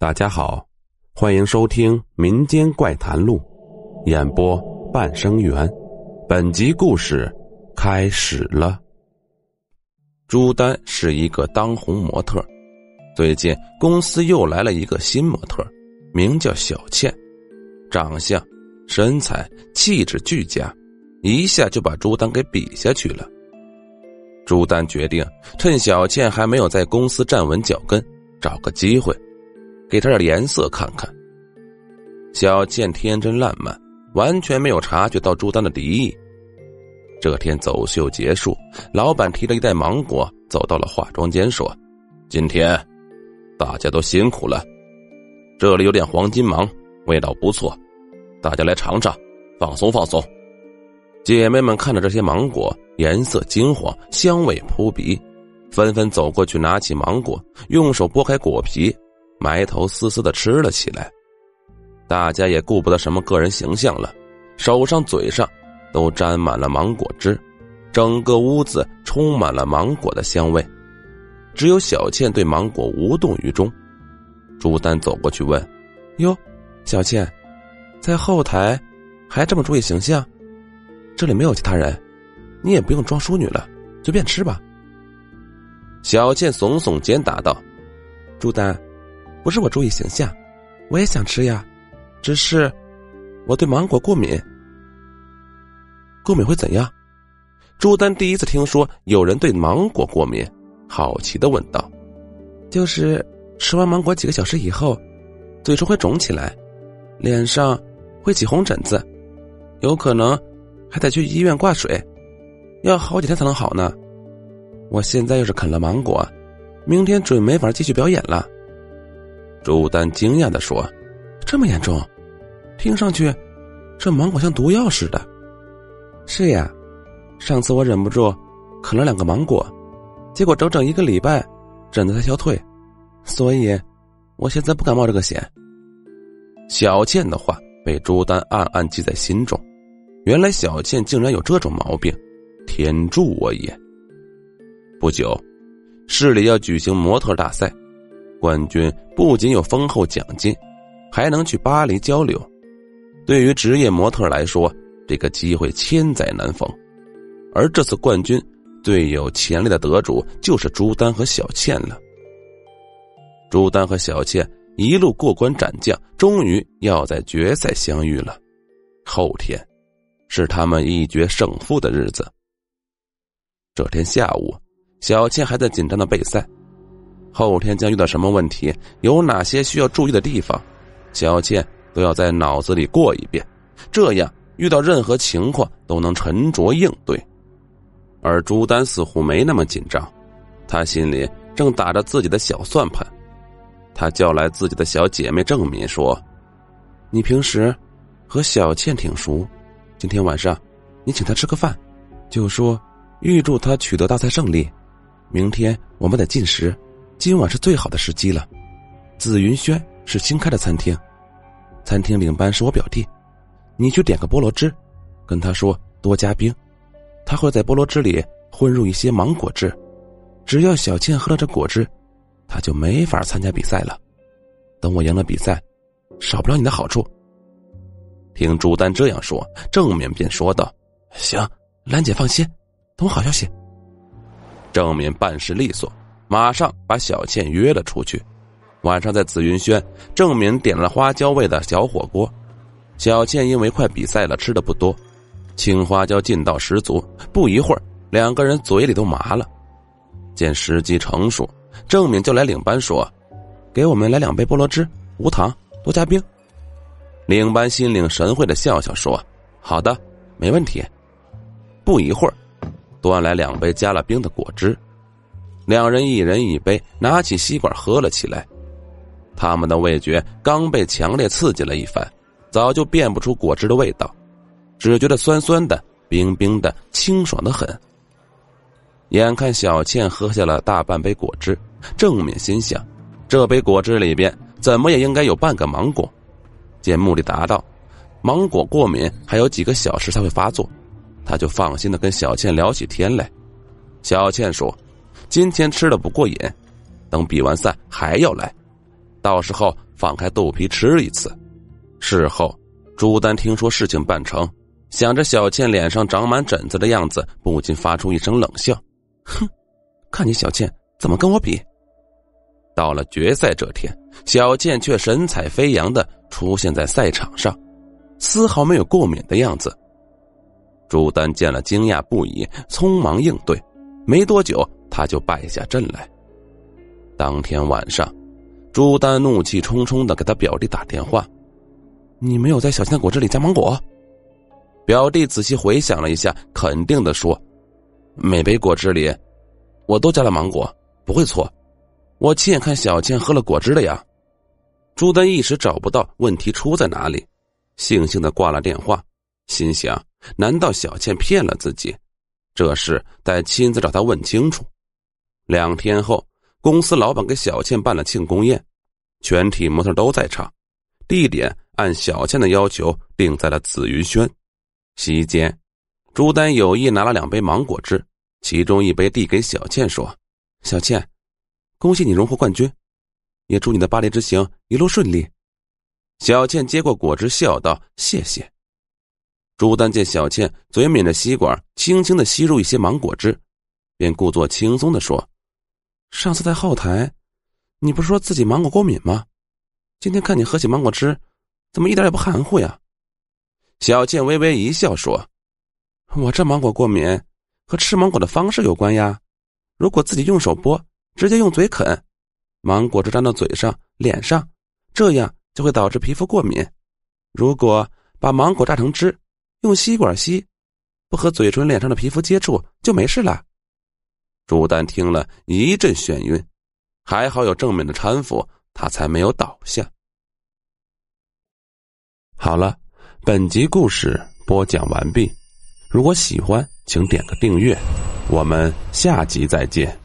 大家好，欢迎收听《民间怪谈录》，演播半生缘。本集故事开始了。朱丹是一个当红模特，最近公司又来了一个新模特，名叫小倩，长相、身材、气质俱佳，一下就把朱丹给比下去了。朱丹决定趁小倩还没有在公司站稳脚跟，找个机会。给他点颜色看看。小倩天真烂漫，完全没有察觉到朱丹的敌意。这天走秀结束，老板提着一袋芒果走到了化妆间，说：“今天大家都辛苦了，这里有点黄金芒，味道不错，大家来尝尝，放松放松。”姐妹们看着这些芒果，颜色金黄，香味扑鼻，纷纷走过去拿起芒果，用手剥开果皮。埋头丝丝的吃了起来，大家也顾不得什么个人形象了，手上嘴上都沾满了芒果汁，整个屋子充满了芒果的香味。只有小倩对芒果无动于衷。朱丹走过去问：“哟，小倩，在后台还这么注意形象？这里没有其他人，你也不用装淑女了，随便吃吧。”小倩耸耸肩答道：“朱丹。”不是我注意形象，我也想吃呀，只是我对芒果过敏。过敏会怎样？朱丹第一次听说有人对芒果过敏，好奇的问道：“就是吃完芒果几个小时以后，嘴唇会肿起来，脸上会起红疹子，有可能还得去医院挂水，要好几天才能好呢。我现在要是啃了芒果，明天准没法继续表演了。”朱丹惊讶的说：“这么严重？听上去，这芒果像毒药似的。”“是呀，上次我忍不住啃了两个芒果，结果整整一个礼拜疹子才消退，所以我现在不敢冒这个险。”小倩的话被朱丹暗暗记在心中，原来小倩竟然有这种毛病，天助我也！不久，市里要举行模特大赛。冠军不仅有丰厚奖金，还能去巴黎交流。对于职业模特来说，这个机会千载难逢。而这次冠军最有潜力的得主就是朱丹和小倩了。朱丹和小倩一路过关斩将，终于要在决赛相遇了。后天，是他们一决胜负的日子。这天下午，小倩还在紧张的备赛。后天将遇到什么问题？有哪些需要注意的地方？小倩都要在脑子里过一遍，这样遇到任何情况都能沉着应对。而朱丹似乎没那么紧张，他心里正打着自己的小算盘。他叫来自己的小姐妹郑敏说：“你平时和小倩挺熟，今天晚上你请她吃个饭，就说预祝她取得大赛胜利。明天我们得进食。”今晚是最好的时机了，紫云轩是新开的餐厅，餐厅领班是我表弟，你去点个菠萝汁，跟他说多加冰，他会在菠萝汁里混入一些芒果汁，只要小倩喝了这果汁，他就没法参加比赛了。等我赢了比赛，少不了你的好处。听朱丹这样说，郑敏便说道：“行，兰姐放心，等我好消息。”郑敏办事利索。马上把小倩约了出去。晚上在紫云轩，郑敏点了花椒味的小火锅。小倩因为快比赛了，吃的不多，青花椒劲道十足。不一会儿，两个人嘴里都麻了。见时机成熟，郑敏就来领班说：“给我们来两杯菠萝汁，无糖，多加冰。”领班心领神会的笑笑说：“好的，没问题。”不一会儿，端来两杯加了冰的果汁。两人一人一杯，拿起吸管喝了起来。他们的味觉刚被强烈刺激了一番，早就辨不出果汁的味道，只觉得酸酸的、冰冰的、清爽的很。眼看小倩喝下了大半杯果汁，郑敏心想：这杯果汁里边怎么也应该有半个芒果。见目的达到，芒果过敏还有几个小时才会发作，他就放心的跟小倩聊起天来。小倩说。今天吃的不过瘾，等比完赛还要来。到时候放开肚皮吃一次。事后，朱丹听说事情办成，想着小倩脸上长满疹子的样子，不禁发出一声冷笑：“哼，看你小倩怎么跟我比。”到了决赛这天，小倩却神采飞扬的出现在赛场上，丝毫没有过敏的样子。朱丹见了惊讶不已，匆忙应对，没多久他就败下阵来。当天晚上，朱丹怒气冲冲的给他表弟打电话：“你没有在小倩果汁里加芒果？”表弟仔细回想了一下，肯定的说：“每杯果汁里，我都加了芒果，不会错。”我亲眼看小倩喝了果汁的呀，朱丹一时找不到问题出在哪里，悻悻的挂了电话，心想：难道小倩骗了自己？这事得亲自找他问清楚。两天后，公司老板给小倩办了庆功宴，全体模特都在场，地点按小倩的要求定在了紫云轩。席间，朱丹有意拿了两杯芒果汁，其中一杯递给小倩，说：“小倩。”恭喜你荣获冠军，也祝你的巴黎之行一路顺利。小倩接过果汁，笑道：“谢谢。”朱丹见小倩嘴抿着吸管，轻轻的吸入一些芒果汁，便故作轻松的说：“上次在后台，你不是说自己芒果过敏吗？今天看你喝起芒果汁，怎么一点也不含糊呀？”小倩微微一笑说：“我这芒果过敏和吃芒果的方式有关呀。如果自己用手剥。”直接用嘴啃，芒果汁粘到嘴上、脸上，这样就会导致皮肤过敏。如果把芒果榨成汁，用吸管吸，不和嘴唇、脸上的皮肤接触，就没事了。朱丹听了一阵眩晕，还好有正面的搀扶，他才没有倒下。好了，本集故事播讲完毕。如果喜欢，请点个订阅，我们下集再见。